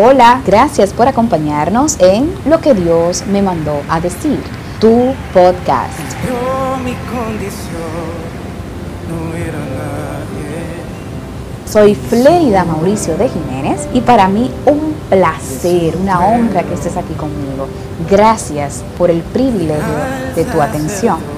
Hola, gracias por acompañarnos en Lo que Dios me mandó a decir, tu podcast. Soy Fleida Mauricio de Jiménez y para mí un placer, una honra que estés aquí conmigo. Gracias por el privilegio de tu atención.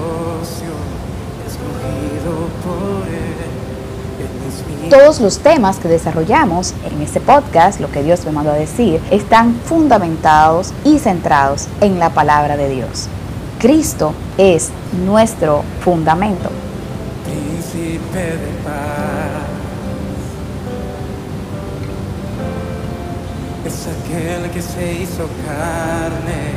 Todos los temas que desarrollamos en este podcast, lo que Dios me mandó a decir, están fundamentados y centrados en la palabra de Dios. Cristo es nuestro fundamento. príncipe de paz. Es aquel que se hizo carne.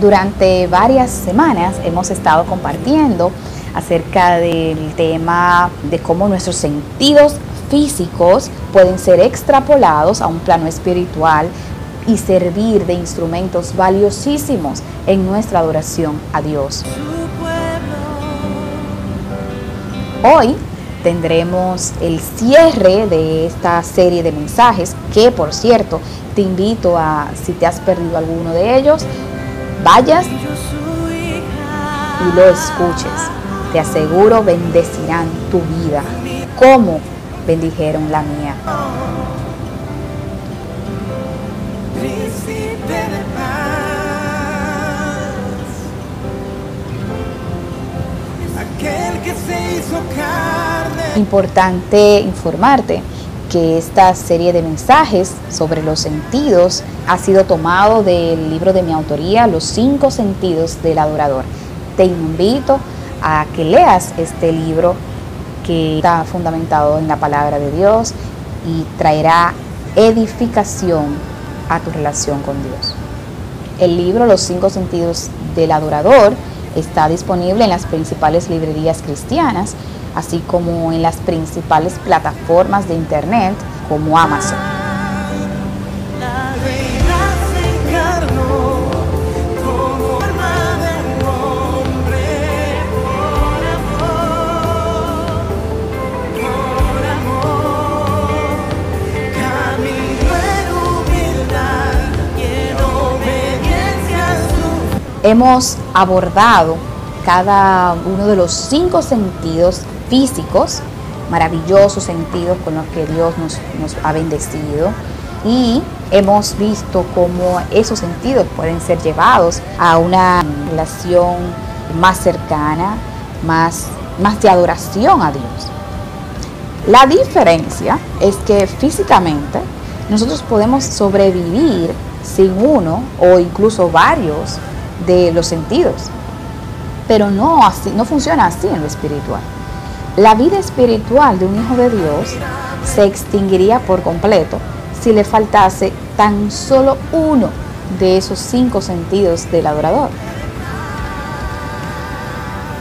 Durante varias semanas hemos estado compartiendo acerca del tema de cómo nuestros sentidos físicos pueden ser extrapolados a un plano espiritual y servir de instrumentos valiosísimos en nuestra adoración a Dios. Hoy tendremos el cierre de esta serie de mensajes que, por cierto, te invito a, si te has perdido alguno de ellos, vayas y lo escuches. Te aseguro bendecirán tu vida como bendijeron la mía. Importante informarte que esta serie de mensajes sobre los sentidos ha sido tomado del libro de mi autoría, Los cinco sentidos del adorador. Te invito a que leas este libro que está fundamentado en la palabra de Dios y traerá edificación a tu relación con Dios. El libro Los cinco sentidos del adorador está disponible en las principales librerías cristianas, así como en las principales plataformas de internet como Amazon. Hemos abordado cada uno de los cinco sentidos físicos, maravillosos sentidos con los que Dios nos, ha bendecido y hemos visto cómo esos sentidos pueden ser llevados a una relación más cercana, más, más de adoración a Dios. La diferencia es que físicamente nosotros podemos sobrevivir sin uno o incluso varios de los sentidos, pero no, así, no funciona así en lo espiritual. La vida espiritual de un hijo de Dios se extinguiría por completo si le faltase tan solo uno de esos cinco sentidos del adorador.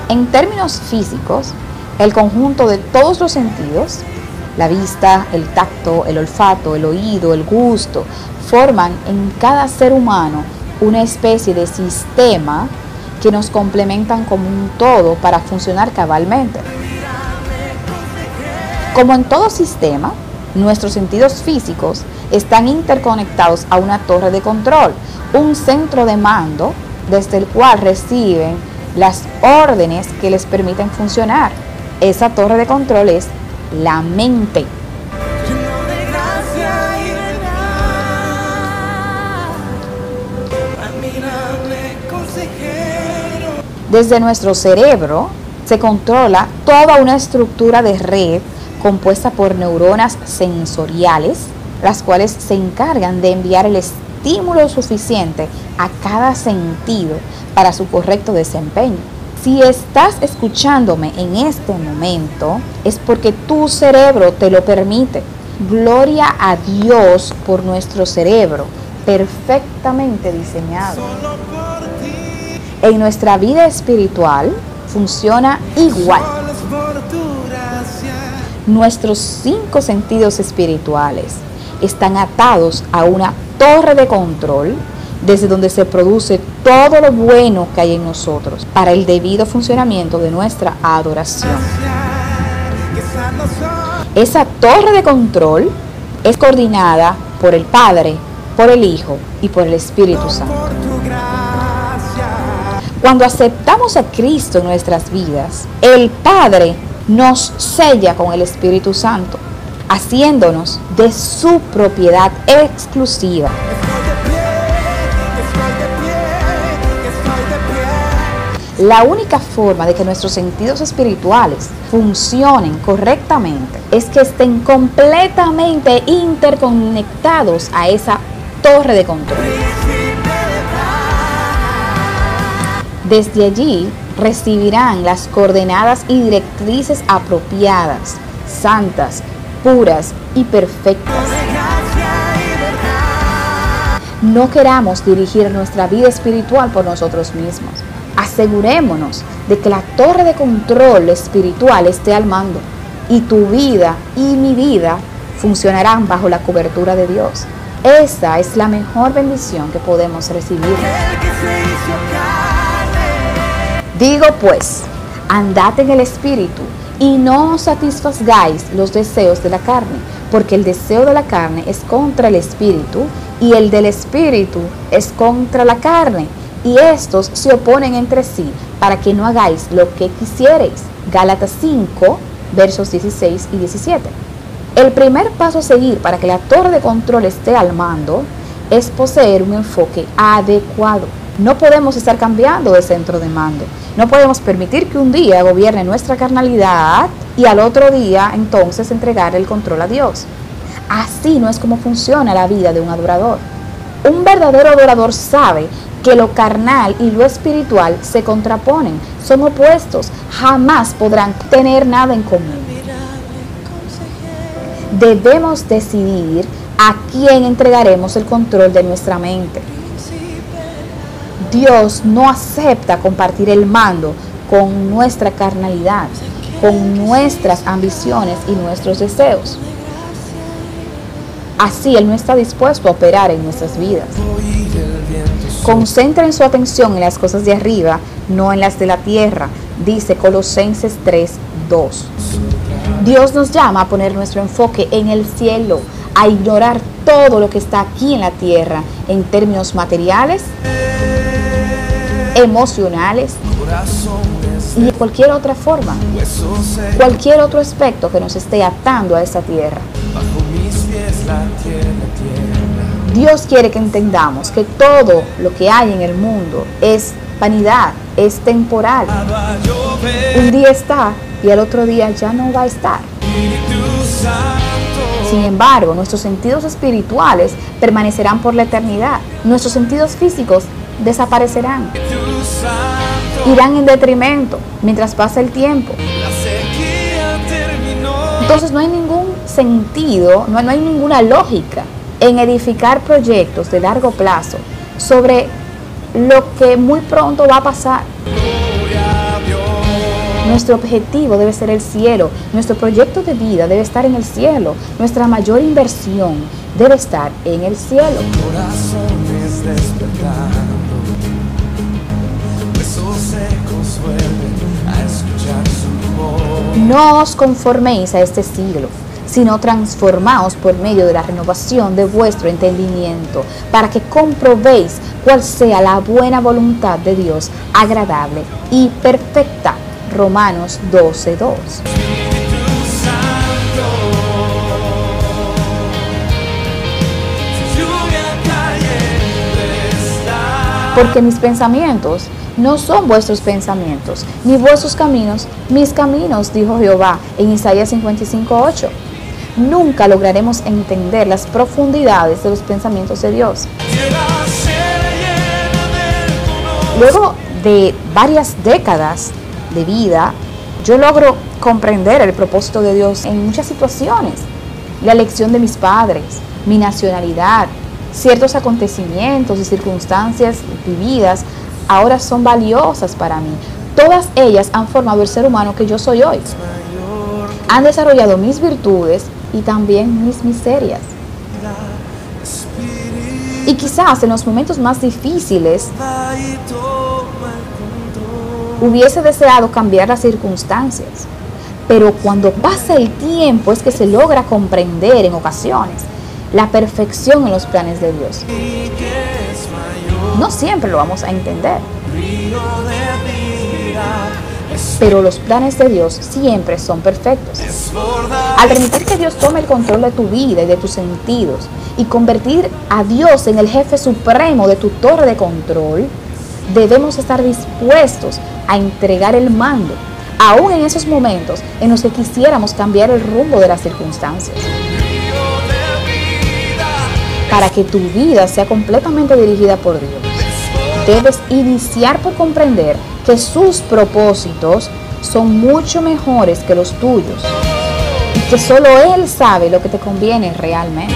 En términos físicos, el conjunto de todos los sentidos, la vista, el tacto, el olfato, el oído, el gusto, forman en cada ser humano una especie de sistema que nos complementan como un todo para funcionar cabalmente. Como en todo sistema, nuestros sentidos físicos están interconectados a una torre de control, un centro de mando desde el cual reciben las órdenes que les permiten funcionar. Esa torre de control es la mente. Desde nuestro cerebro se controla toda una estructura de red compuesta por neuronas sensoriales, las cuales se encargan de enviar el estímulo suficiente a cada sentido para su correcto desempeño. Si estás escuchándome en este momento, es porque tu cerebro te lo permite. Gloria a Dios por nuestro cerebro, perfectamente diseñado. En nuestra vida espiritual funciona igual. Nuestros cinco sentidos espirituales están atados a una torre de control desde donde se produce todo lo bueno que hay en nosotros para el debido funcionamiento de nuestra adoración. Esa torre de control es coordinada por el Padre, por el Hijo y por el Espíritu Santo. Cuando aceptamos a Cristo en nuestras vidas, el Padre nos sella con el Espíritu Santo, haciéndonos de su propiedad exclusiva. La única forma de que nuestros sentidos espirituales funcionen correctamente es que estén completamente interconectados a esa torre de control. Desde allí recibirán las coordenadas y directrices apropiadas, santas, puras y perfectas. No queramos dirigir nuestra vida espiritual por nosotros mismos. Asegurémonos de que la torre de control espiritual esté al mando y tu vida y mi vida funcionarán bajo la cobertura de Dios. Esa es la mejor bendición que podemos recibir. Digo pues, andad en el Espíritu y no os satisfagáis los deseos de la carne, porque el deseo de la carne es contra el Espíritu y el del Espíritu es contra la carne, y estos se oponen entre sí para que no hagáis lo que quisiereis. Gálatas 5, versos 16 y 17. El primer paso a seguir para que la torre de control esté al mando es poseer un enfoque adecuado. No podemos estar cambiando de centro de mando. No podemos permitir que un día gobierne nuestra carnalidad y al otro día entonces entregar el control a Dios. Así no es como funciona la vida de un adorador. Un verdadero adorador sabe que lo carnal y lo espiritual se contraponen, son opuestos, jamás podrán tener nada en común. Debemos decidir a quién entregaremos el control de nuestra mente. Dios no acepta compartir el mando con nuestra carnalidad, con nuestras ambiciones y nuestros deseos. Así Él no está dispuesto a operar en nuestras vidas. Concentren su atención en las cosas de arriba, no en las de la tierra, dice Colosenses 3, 2. Dios nos llama a poner nuestro enfoque en el cielo, a ignorar todo lo que está aquí en la tierra en términos materiales, emocionales y de cualquier otra forma, cualquier otro aspecto que nos esté atando a esa tierra. Dios quiere que entendamos que todo lo que hay en el mundo es vanidad, es temporal. Un día está y al otro día ya no va a estar. Sin embargo, nuestros sentidos espirituales permanecerán por la eternidad. Nuestros sentidos físicos desaparecerán. Irán en detrimento mientras pasa el tiempo. Entonces no hay ningún sentido, no, no hay ninguna lógica en edificar proyectos de largo plazo sobre lo que muy pronto va a pasar. Nuestro objetivo debe ser el cielo, nuestro proyecto de vida debe estar en el cielo, nuestra mayor inversión debe estar en el cielo. Corazones. No os conforméis a este siglo, sino transformaos por medio de la renovación de vuestro entendimiento, para que comprobéis cuál sea la buena voluntad de Dios, agradable y perfecta. Romanos 12:2. Espíritu Santo. Si lluvia cayendo está. Porque mis pensamientos no son vuestros pensamientos, ni vuestros caminos, mis caminos, dijo Jehová en Isaías 55:8. Nunca lograremos entender las profundidades de los pensamientos de Dios. Luego de varias décadas de vida, yo logro comprender el propósito de Dios en muchas situaciones. La elección de mis padres, mi nacionalidad, ciertos acontecimientos y circunstancias vividas ahora son valiosas para mí. Todas ellas han formado el ser humano que yo soy hoy. Han desarrollado mis virtudes y también mis miserias. Y quizás en los momentos más difíciles hubiese deseado cambiar las circunstancias, pero cuando pasa el tiempo es que se logra comprender en ocasiones la perfección en los planes de Dios. No siempre lo vamos a entender, pero los planes de Dios siempre son perfectos. Al permitir que Dios tome el control de tu vida y de tus sentidos y convertir a Dios en el jefe supremo de tu torre de control, debemos estar dispuestos a entregar el mando, aún en esos momentos en los que quisiéramos cambiar el rumbo de las circunstancias. Para que tu vida sea completamente dirigida por Dios, debes iniciar por comprender que sus propósitos son mucho mejores que los tuyos que solo Él sabe lo que te conviene realmente.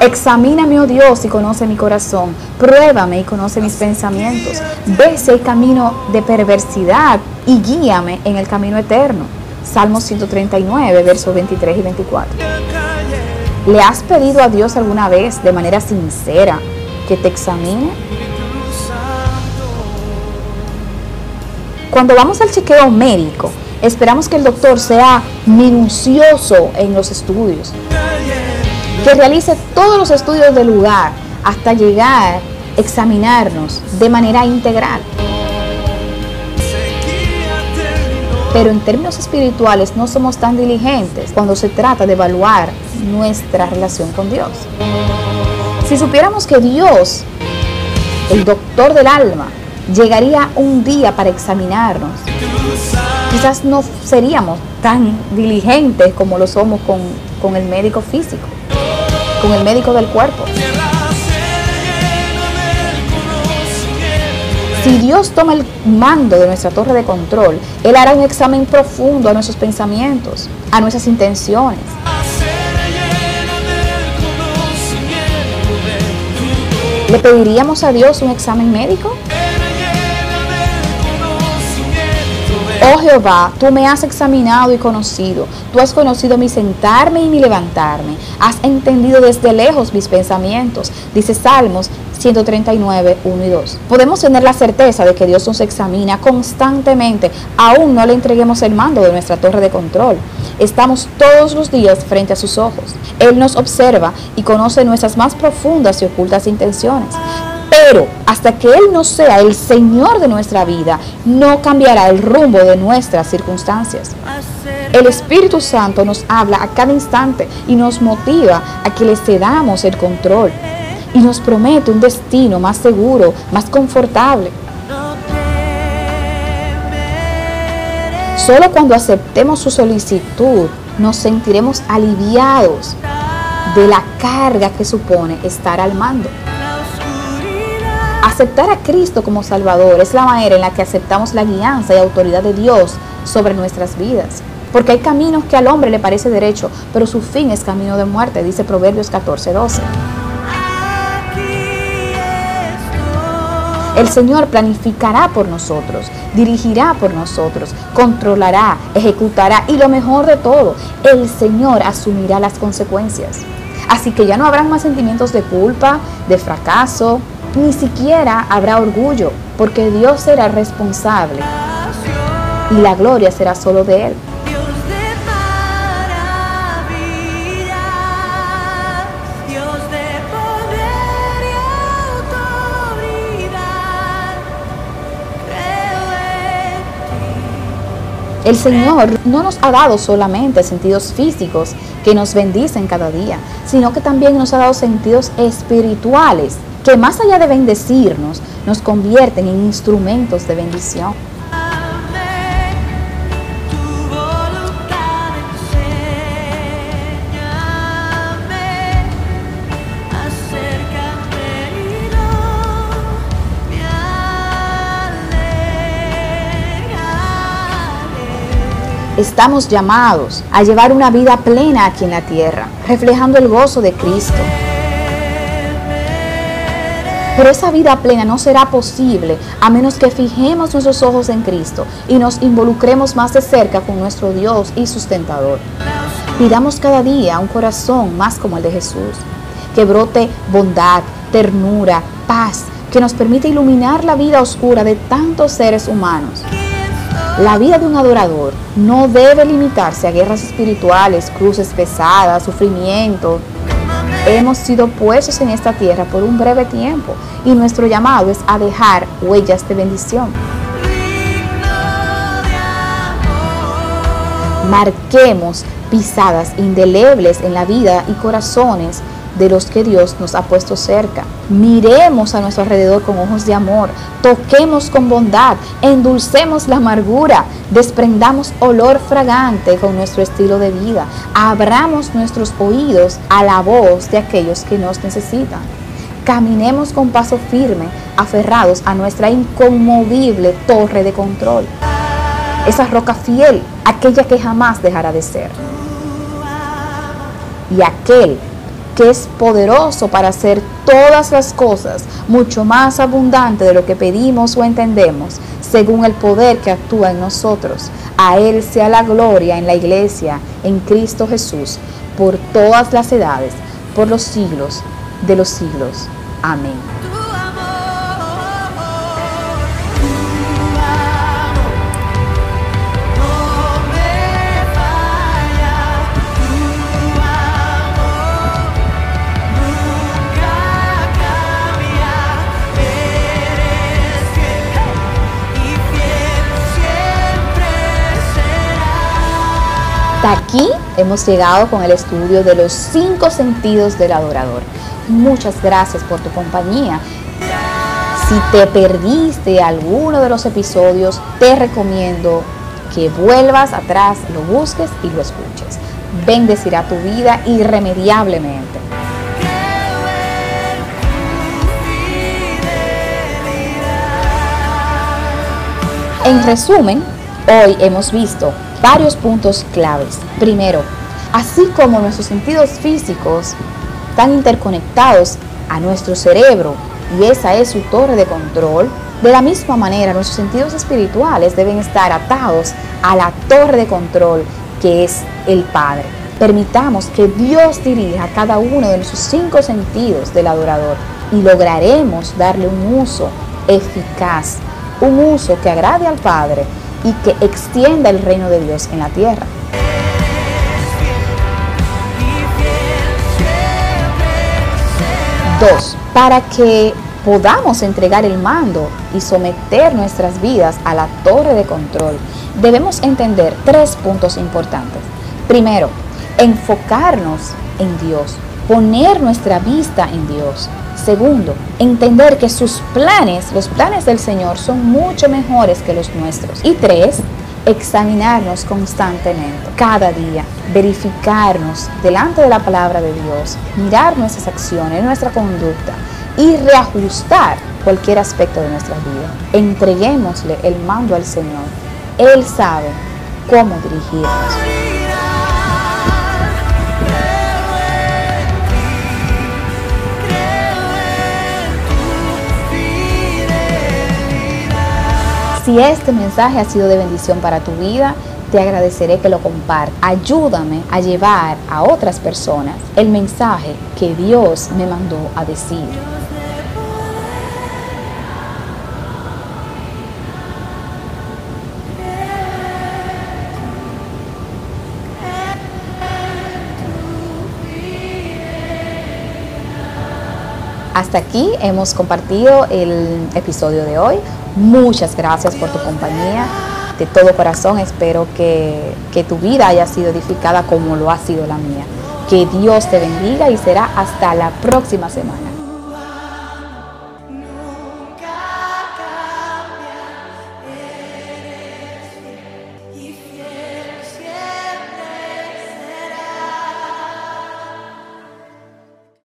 Examíname, oh Dios, y conoce mi corazón. Pruébame y conoce mis pensamientos. Ve si hay camino de perversidad y guíame en el camino eterno. Salmo 139, versos 23 y 24. ¿Le has pedido a Dios alguna vez de manera sincera que te examine? Cuando vamos al chequeo médico, esperamos que el doctor sea minucioso en los estudios, que realice todos los estudios del lugar hasta llegar a examinarnos de manera integral. Pero en términos espirituales no somos tan diligentes cuando se trata de evaluar nuestra relación con Dios. Si supiéramos que Dios, el doctor del alma, llegaría un día para examinarnos, quizás no seríamos tan diligentes como lo somos con, con el médico físico, con el médico del cuerpo. Si Dios toma el mando de nuestra torre de control, Él hará un examen profundo a nuestros pensamientos, a nuestras intenciones. ¿Le pediríamos a Dios un examen médico? Oh Jehová, tú me has examinado y conocido. Tú has conocido mi sentarme y mi levantarme. Has entendido desde lejos mis pensamientos. Dice Salmos 139, 1 y 2. Podemos tener la certeza de que Dios nos examina constantemente. Aún no le entreguemos el mando de nuestra torre de control. Estamos todos los días frente a sus ojos. Él nos observa y conoce nuestras más profundas y ocultas intenciones. Pero hasta que Él no sea el Señor de nuestra vida, no cambiará el rumbo de nuestras circunstancias. El Espíritu Santo nos habla a cada instante y nos motiva a que le cedamos el control. Y nos promete un destino más seguro, más confortable. Solo cuando aceptemos su solicitud nos sentiremos aliviados de la carga que supone estar al mando. Aceptar a Cristo como Salvador es la manera en la que aceptamos la guianza y autoridad de Dios sobre nuestras vidas. Porque hay caminos que al hombre le parece derecho, pero su fin es camino de muerte, dice Proverbios 14, El Señor planificará por nosotros, dirigirá por nosotros, controlará, ejecutará y lo mejor de todo, el Señor asumirá las consecuencias. Así que ya no habrán más sentimientos de culpa, de fracaso, ni siquiera habrá orgullo, porque Dios será responsable y la gloria será solo de Él. El Señor no nos ha dado solamente sentidos físicos que nos bendicen cada día, sino que también nos ha dado sentidos espirituales que más allá de bendecirnos, nos convierten en instrumentos de bendición. Estamos llamados a llevar una vida plena aquí en la tierra, reflejando el gozo de Cristo. Pero esa vida plena no será posible a menos que fijemos nuestros ojos en Cristo y nos involucremos más de cerca con nuestro Dios y sustentador. Pidamos cada día un corazón más como el de Jesús, que brote bondad, ternura, paz, que nos permita iluminar la vida oscura de tantos seres humanos. La vida de un adorador no debe limitarse a guerras espirituales, cruces pesadas, sufrimiento. Hemos sido puestos en esta tierra por un breve tiempo y nuestro llamado es a dejar huellas de bendición. Marquemos pisadas indelebles en la vida y corazones de los que Dios nos ha puesto cerca. Miremos a nuestro alrededor con ojos de amor, toquemos con bondad, endulcemos la amargura, desprendamos olor fragante con nuestro estilo de vida, abramos nuestros oídos a la voz de aquellos que nos necesitan. Caminemos con paso firme, aferrados a nuestra inconmovible torre de control. Esa roca fiel, aquella que jamás dejará de ser. Y aquel que es poderoso para hacer todas las cosas mucho más abundante de lo que pedimos o entendemos, según el poder que actúa en nosotros. A Él sea la gloria en la iglesia, en Cristo Jesús, por todas las edades, por los siglos de los siglos. Amén. Aquí hemos llegado con el estudio de los cinco sentidos del adorador. Muchas gracias por tu compañía. Si te perdiste alguno de los episodios, te recomiendo que vuelvas atrás, lo busques y lo escuches. Bendecirá tu vida irremediablemente. En resumen, hoy hemos visto varios puntos claves. Primero, así como nuestros sentidos físicos están interconectados a nuestro cerebro y esa es su torre de control, de la misma manera nuestros sentidos espirituales deben estar atados a la torre de control que es el Padre. Permitamos que Dios dirija cada uno de nuestros cinco sentidos del adorador y lograremos darle un uso eficaz, un uso que agrade al Padre y que extienda el reino de Dios en la tierra. Dos, para que podamos entregar el mando y someter nuestras vidas a la torre de control, debemos entender tres puntos importantes. Primero, enfocarnos en Dios, poner nuestra vista en Dios. Segundo, entender que sus planes, los planes del Señor, son mucho mejores que los nuestros. Y tres, examinarnos constantemente, cada día, verificarnos delante de la palabra de Dios, mirar nuestras acciones, nuestra conducta y reajustar cualquier aspecto de nuestra vida. Entreguémosle el mando al Señor. Él sabe cómo dirigirnos. Si este mensaje ha sido de bendición para tu vida, te agradeceré que lo compartas. Ayúdame a llevar a otras personas el mensaje que Dios me mandó a decir. Hasta aquí hemos compartido el episodio de hoy. Muchas gracias por tu compañía. De todo corazón espero que, que tu vida haya sido edificada como lo ha sido la mía. Que Dios te bendiga y será hasta la próxima semana.